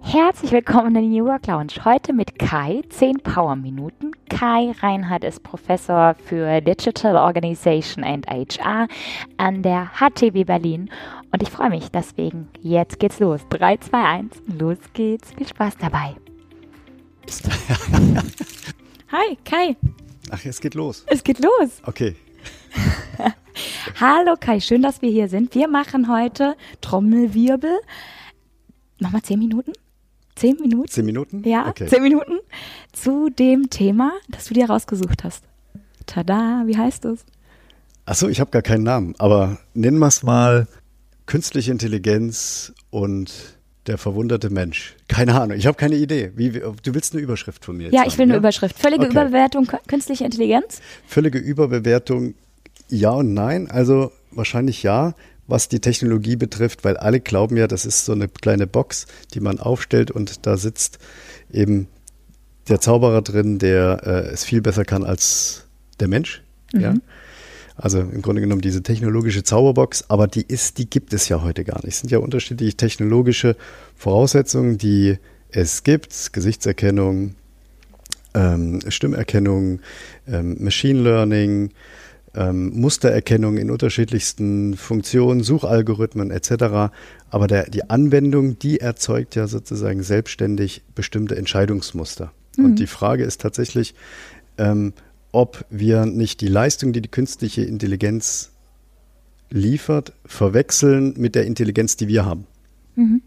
Herzlich willkommen in der New Work Lounge. Heute mit Kai, 10 Power Minuten. Kai Reinhardt ist Professor für Digital Organization and HR an der HTW Berlin. Und ich freue mich deswegen. Jetzt geht's los. 3, 2, 1, los geht's. Viel Spaß dabei. Hi, Kai. Ach, es geht los. Es geht los. Okay. Hallo Kai, schön, dass wir hier sind. Wir machen heute Trommelwirbel. Mach mal 10 Minuten. Zehn Minuten? Zehn Minuten? Ja, okay. zehn Minuten zu dem Thema, das du dir rausgesucht hast. Tada, wie heißt es? Achso, ich habe gar keinen Namen, aber nennen wir es mal künstliche Intelligenz und der verwunderte Mensch. Keine Ahnung, ich habe keine Idee. Wie, du willst eine Überschrift von mir? ja, ich will eine ja? Überschrift. Völlige okay. Überbewertung künstliche Intelligenz? Völlige Überbewertung, ja und nein. Also wahrscheinlich ja was die Technologie betrifft, weil alle glauben ja, das ist so eine kleine Box, die man aufstellt und da sitzt eben der Zauberer drin, der äh, es viel besser kann als der Mensch. Mhm. Ja. Also im Grunde genommen diese technologische Zauberbox, aber die ist, die gibt es ja heute gar nicht. Es sind ja unterschiedliche technologische Voraussetzungen, die es gibt. Gesichtserkennung, ähm, Stimmerkennung, ähm, Machine Learning, ähm, Mustererkennung in unterschiedlichsten Funktionen, Suchalgorithmen etc. Aber der, die Anwendung, die erzeugt ja sozusagen selbstständig bestimmte Entscheidungsmuster. Mhm. Und die Frage ist tatsächlich, ähm, ob wir nicht die Leistung, die die künstliche Intelligenz liefert, verwechseln mit der Intelligenz, die wir haben. Mhm.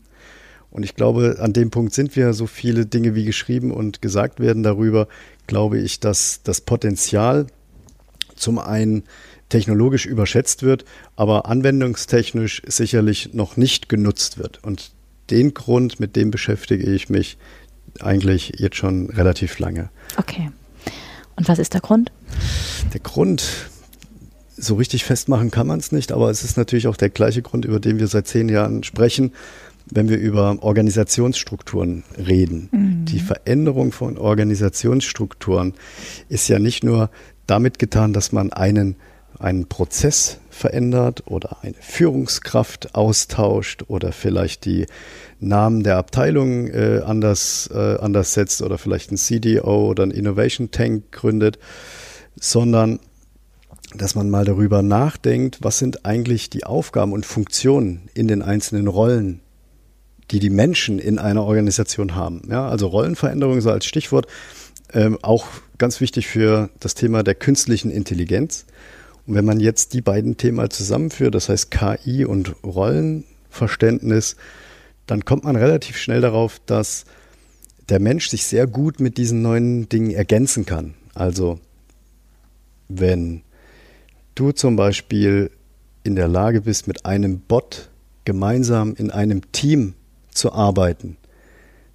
Und ich glaube, an dem Punkt sind wir, so viele Dinge wie geschrieben und gesagt werden darüber, glaube ich, dass das Potenzial zum einen technologisch überschätzt wird, aber anwendungstechnisch sicherlich noch nicht genutzt wird. Und den Grund, mit dem beschäftige ich mich eigentlich jetzt schon relativ lange. Okay. Und was ist der Grund? Der Grund, so richtig festmachen kann man es nicht, aber es ist natürlich auch der gleiche Grund, über den wir seit zehn Jahren sprechen, wenn wir über Organisationsstrukturen reden. Mhm. Die Veränderung von Organisationsstrukturen ist ja nicht nur damit getan, dass man einen, einen Prozess verändert oder eine Führungskraft austauscht oder vielleicht die Namen der Abteilung äh, anders, äh, anders setzt oder vielleicht ein CDO oder ein Innovation Tank gründet, sondern dass man mal darüber nachdenkt, was sind eigentlich die Aufgaben und Funktionen in den einzelnen Rollen, die die Menschen in einer Organisation haben. Ja, also Rollenveränderung so als Stichwort. Ähm, auch ganz wichtig für das Thema der künstlichen Intelligenz. Und wenn man jetzt die beiden Themen zusammenführt, das heißt KI und Rollenverständnis, dann kommt man relativ schnell darauf, dass der Mensch sich sehr gut mit diesen neuen Dingen ergänzen kann. Also wenn du zum Beispiel in der Lage bist, mit einem Bot gemeinsam in einem Team zu arbeiten,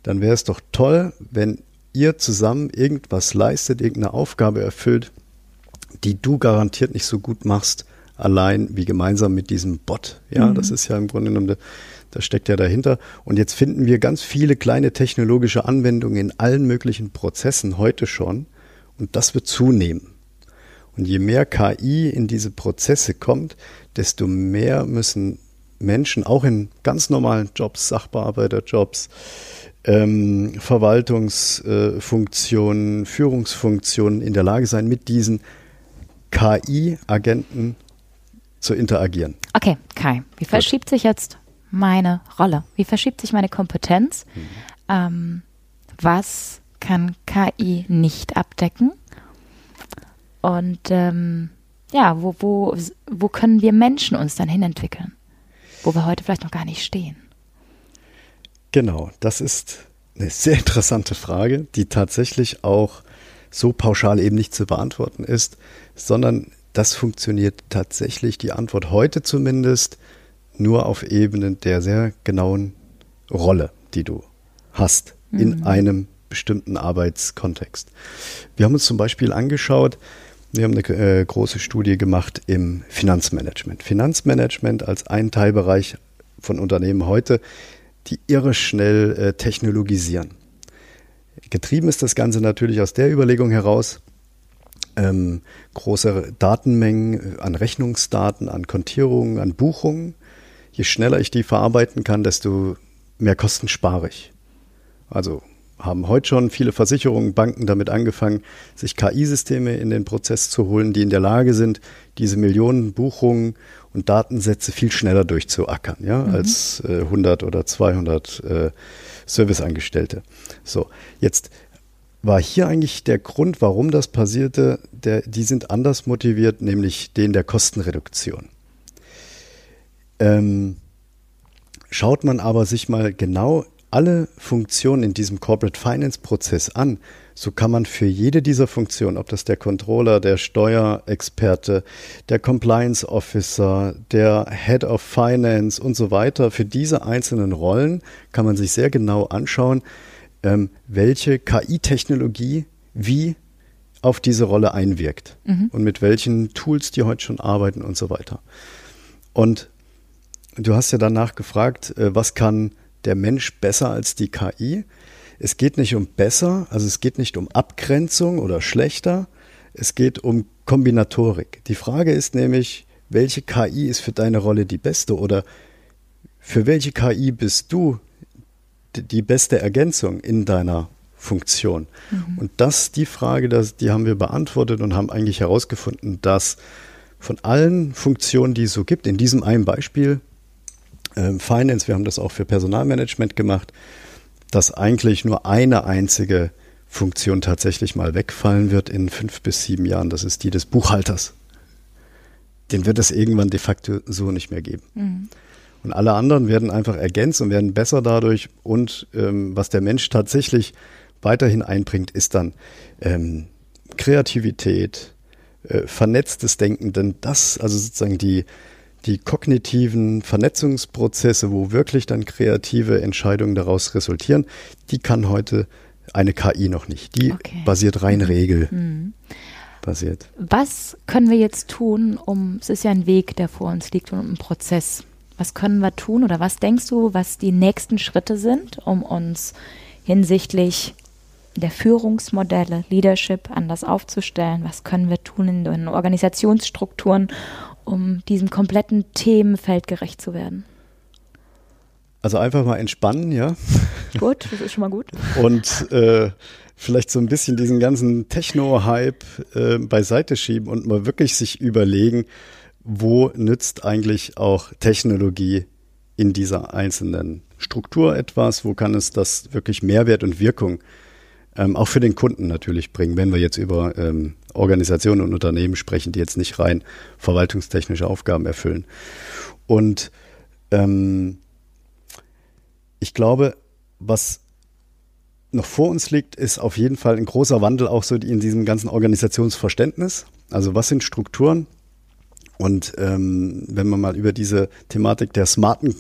dann wäre es doch toll, wenn ihr zusammen irgendwas leistet, irgendeine Aufgabe erfüllt, die du garantiert nicht so gut machst, allein wie gemeinsam mit diesem Bot. Ja, mhm. das ist ja im Grunde genommen, da steckt ja dahinter. Und jetzt finden wir ganz viele kleine technologische Anwendungen in allen möglichen Prozessen heute schon. Und das wird zunehmen. Und je mehr KI in diese Prozesse kommt, desto mehr müssen Menschen auch in ganz normalen Jobs, Sachbearbeiterjobs, ähm, Verwaltungsfunktionen, äh, Führungsfunktionen in der Lage sein, mit diesen KI-Agenten zu interagieren. Okay, Kai, wie verschiebt Gut. sich jetzt meine Rolle? Wie verschiebt sich meine Kompetenz? Mhm. Ähm, was kann KI nicht abdecken? Und ähm, ja, wo, wo, wo können wir Menschen uns dann hinentwickeln? Wo wir heute vielleicht noch gar nicht stehen. Genau, das ist eine sehr interessante Frage, die tatsächlich auch so pauschal eben nicht zu beantworten ist, sondern das funktioniert tatsächlich, die Antwort heute zumindest, nur auf Ebene der sehr genauen Rolle, die du hast mhm. in einem bestimmten Arbeitskontext. Wir haben uns zum Beispiel angeschaut, wir haben eine äh, große Studie gemacht im Finanzmanagement. Finanzmanagement als ein Teilbereich von Unternehmen heute die irre schnell äh, technologisieren. Getrieben ist das Ganze natürlich aus der Überlegung heraus, ähm, große Datenmengen äh, an Rechnungsdaten, an Kontierungen, an Buchungen. Je schneller ich die verarbeiten kann, desto mehr Kosten spare ich. Also haben heute schon viele Versicherungen, Banken damit angefangen, sich KI-Systeme in den Prozess zu holen, die in der Lage sind, diese Millionen Buchungen und Datensätze viel schneller durchzuackern, ja, mhm. als äh, 100 oder 200 äh, Serviceangestellte. So, jetzt war hier eigentlich der Grund, warum das passierte, der, die sind anders motiviert, nämlich den der Kostenreduktion. Ähm, schaut man aber sich mal genau alle Funktionen in diesem Corporate Finance Prozess an, so kann man für jede dieser Funktionen, ob das der Controller, der Steuerexperte, der Compliance Officer, der Head of Finance und so weiter, für diese einzelnen Rollen kann man sich sehr genau anschauen, ähm, welche KI-Technologie wie auf diese Rolle einwirkt mhm. und mit welchen Tools die heute schon arbeiten und so weiter. Und du hast ja danach gefragt, äh, was kann der Mensch besser als die KI? Es geht nicht um besser, also es geht nicht um Abgrenzung oder schlechter, es geht um Kombinatorik. Die Frage ist nämlich, welche KI ist für deine Rolle die beste oder für welche KI bist du die beste Ergänzung in deiner Funktion? Mhm. Und das, die Frage, das, die haben wir beantwortet und haben eigentlich herausgefunden, dass von allen Funktionen, die es so gibt, in diesem einen Beispiel, äh, Finance, wir haben das auch für Personalmanagement gemacht, dass eigentlich nur eine einzige Funktion tatsächlich mal wegfallen wird in fünf bis sieben Jahren. Das ist die des Buchhalters. Den wird es irgendwann de facto so nicht mehr geben. Mhm. Und alle anderen werden einfach ergänzt und werden besser dadurch. Und ähm, was der Mensch tatsächlich weiterhin einbringt, ist dann ähm, Kreativität, äh, vernetztes Denken. Denn das, also sozusagen die, die kognitiven Vernetzungsprozesse, wo wirklich dann kreative Entscheidungen daraus resultieren, die kann heute eine KI noch nicht. Die okay. basiert rein Regel. Mhm. Basiert. Was können wir jetzt tun, um, es ist ja ein Weg, der vor uns liegt und ein Prozess. Was können wir tun oder was denkst du, was die nächsten Schritte sind, um uns hinsichtlich der Führungsmodelle, Leadership anders aufzustellen? Was können wir tun in den Organisationsstrukturen, um diesem kompletten Themenfeld gerecht zu werden? Also einfach mal entspannen, ja. Gut, das ist schon mal gut. Und äh, vielleicht so ein bisschen diesen ganzen Techno-Hype äh, beiseite schieben und mal wirklich sich überlegen, wo nützt eigentlich auch Technologie in dieser einzelnen Struktur etwas, wo kann es das wirklich Mehrwert und Wirkung ähm, auch für den Kunden natürlich bringen, wenn wir jetzt über ähm, Organisationen und Unternehmen sprechen, die jetzt nicht rein verwaltungstechnische Aufgaben erfüllen. Und ähm, ich glaube, was noch vor uns liegt, ist auf jeden Fall ein großer Wandel auch so in diesem ganzen Organisationsverständnis. Also was sind Strukturen? Und ähm, wenn man mal über diese Thematik der smarten,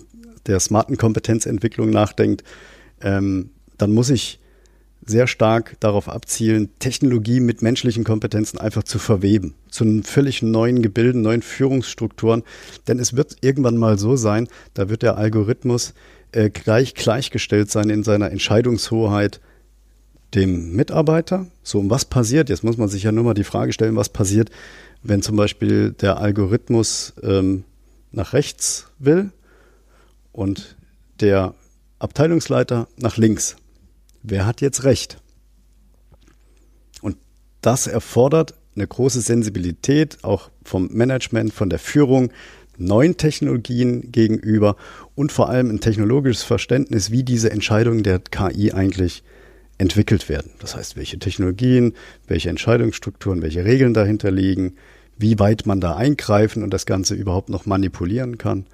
der smarten Kompetenzentwicklung nachdenkt, ähm, dann muss ich sehr stark darauf abzielen, Technologie mit menschlichen Kompetenzen einfach zu verweben, zu einem völlig neuen Gebilden, neuen Führungsstrukturen. Denn es wird irgendwann mal so sein, da wird der Algorithmus äh, gleich gleichgestellt sein in seiner Entscheidungshoheit dem Mitarbeiter. So, um was passiert? Jetzt muss man sich ja nur mal die Frage stellen, was passiert, wenn zum Beispiel der Algorithmus ähm, nach rechts will und der Abteilungsleiter nach links wer hat jetzt recht? Und das erfordert eine große Sensibilität auch vom Management, von der Führung, neuen Technologien gegenüber und vor allem ein technologisches Verständnis, wie diese Entscheidungen der KI eigentlich entwickelt werden. Das heißt, welche Technologien, welche Entscheidungsstrukturen, welche Regeln dahinter liegen, wie weit man da eingreifen und das Ganze überhaupt noch manipulieren kann.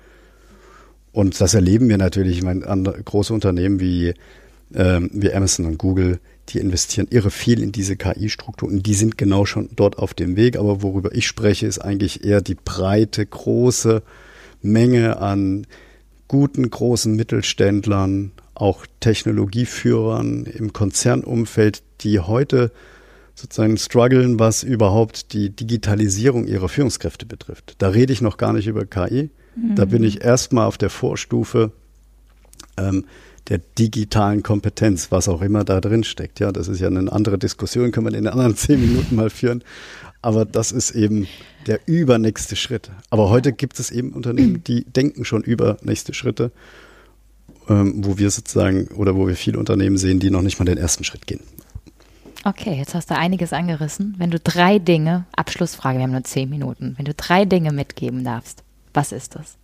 Und das erleben wir natürlich, ich meine, große Unternehmen wie ähm, wie Amazon und Google, die investieren irre viel in diese KI-Strukturen. Die sind genau schon dort auf dem Weg. Aber worüber ich spreche, ist eigentlich eher die breite, große Menge an guten, großen Mittelständlern, auch Technologieführern im Konzernumfeld, die heute sozusagen strugglen, was überhaupt die Digitalisierung ihrer Führungskräfte betrifft. Da rede ich noch gar nicht über KI. Mhm. Da bin ich erstmal auf der Vorstufe. Ähm, der digitalen Kompetenz, was auch immer da drin steckt. Ja, das ist ja eine andere Diskussion, können wir in den anderen zehn Minuten mal führen. Aber das ist eben der übernächste Schritt. Aber heute gibt es eben Unternehmen, die denken schon über nächste Schritte. ähm, wo wir sozusagen oder wo wir viele Unternehmen sehen, die noch nicht mal den ersten Schritt gehen. Okay, jetzt hast du einiges angerissen. Wenn du drei Dinge, Abschlussfrage, wir haben nur zehn Minuten, wenn du drei Dinge mitgeben darfst, was ist das?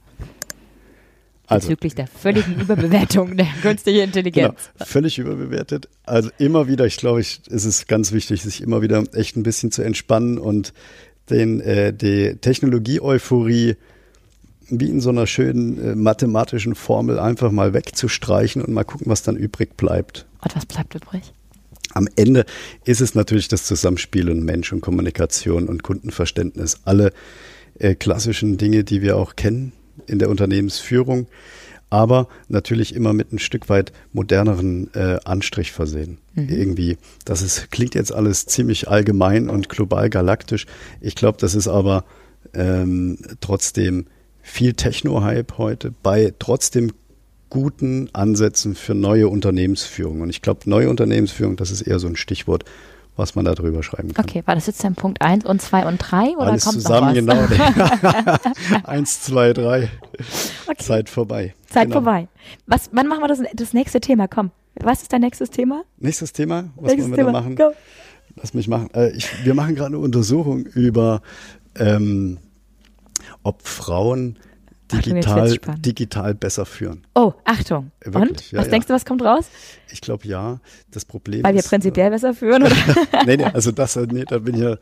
Also, bezüglich der völligen Überbewertung der künstlichen Intelligenz. Genau, völlig überbewertet. Also immer wieder, ich glaube, ich, es ist ganz wichtig, sich immer wieder echt ein bisschen zu entspannen und den, äh, die Technologie-Euphorie wie in so einer schönen äh, mathematischen Formel einfach mal wegzustreichen und mal gucken, was dann übrig bleibt. Und was bleibt übrig? Am Ende ist es natürlich das Zusammenspiel und Mensch und Kommunikation und Kundenverständnis. Alle äh, klassischen Dinge, die wir auch kennen in der Unternehmensführung, aber natürlich immer mit ein Stück weit moderneren äh, Anstrich versehen. Mhm. Irgendwie, das ist, klingt jetzt alles ziemlich allgemein und global galaktisch. Ich glaube, das ist aber ähm, trotzdem viel Techno-Hype heute bei trotzdem guten Ansätzen für neue Unternehmensführung. Und ich glaube, neue Unternehmensführung, das ist eher so ein Stichwort, was man da drüber schreiben kann. Okay, war das jetzt dann Punkt 1 und 2 und 3 oder Alles kommt zusammen, noch was? genau. 1, 2, 3. Okay. Zeit vorbei. Zeit genau. vorbei. Was, wann machen wir das, das nächste Thema? Komm, was ist dein nächstes Thema? Nächstes Thema? Was nächstes wollen wir Thema. da machen? Go. Lass mich machen. Äh, ich, wir machen gerade eine Untersuchung über ähm, ob Frauen digital, digital besser führen. Oh, Achtung. Wirklich, Und? Ja, was ja. denkst du, was kommt raus? Ich glaube ja. Das Problem Weil wir ist, prinzipiell äh, besser führen, oder? nee, nee, also das, äh, nee, da bin ich ja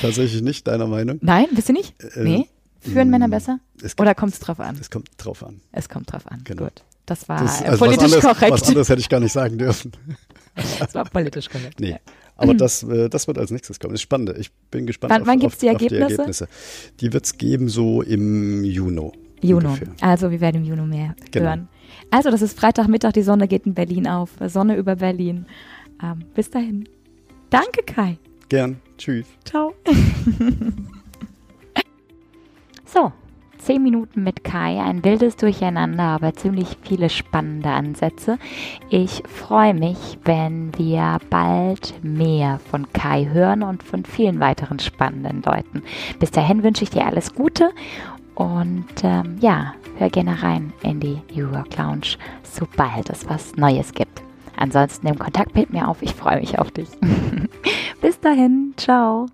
tatsächlich nicht deiner Meinung. Nein, bist du nicht? Äh, nee. Führen äh, Männer besser? Kommt, oder kommt es drauf an? Es kommt drauf an. Es kommt drauf an. Genau. Gut. Das war das, also politisch was anderes, korrekt. Was anderes hätte ich gar nicht sagen dürfen. das war politisch korrekt. Nee. Aber das, äh, das wird als nächstes kommen. Das ist spannend. Ich bin gespannt wann, auf, wann gibt's auf, die, Ergebnisse? die Ergebnisse. Die wird es geben so im Juni. Juno. Also wir werden im Juni mehr genau. hören. Also das ist Freitagmittag, die Sonne geht in Berlin auf. Sonne über Berlin. Ähm, bis dahin. Danke, Kai. Gern. Tschüss. Ciao. so, zehn Minuten mit Kai, ein wildes Durcheinander, aber ziemlich viele spannende Ansätze. Ich freue mich, wenn wir bald mehr von Kai hören und von vielen weiteren spannenden Leuten. Bis dahin wünsche ich dir alles Gute und ähm, ja, hör gerne rein in die New York Lounge, sobald es was Neues gibt. Ansonsten nimm Kontakt mit mir auf, ich freue mich auf dich. Bis dahin, ciao.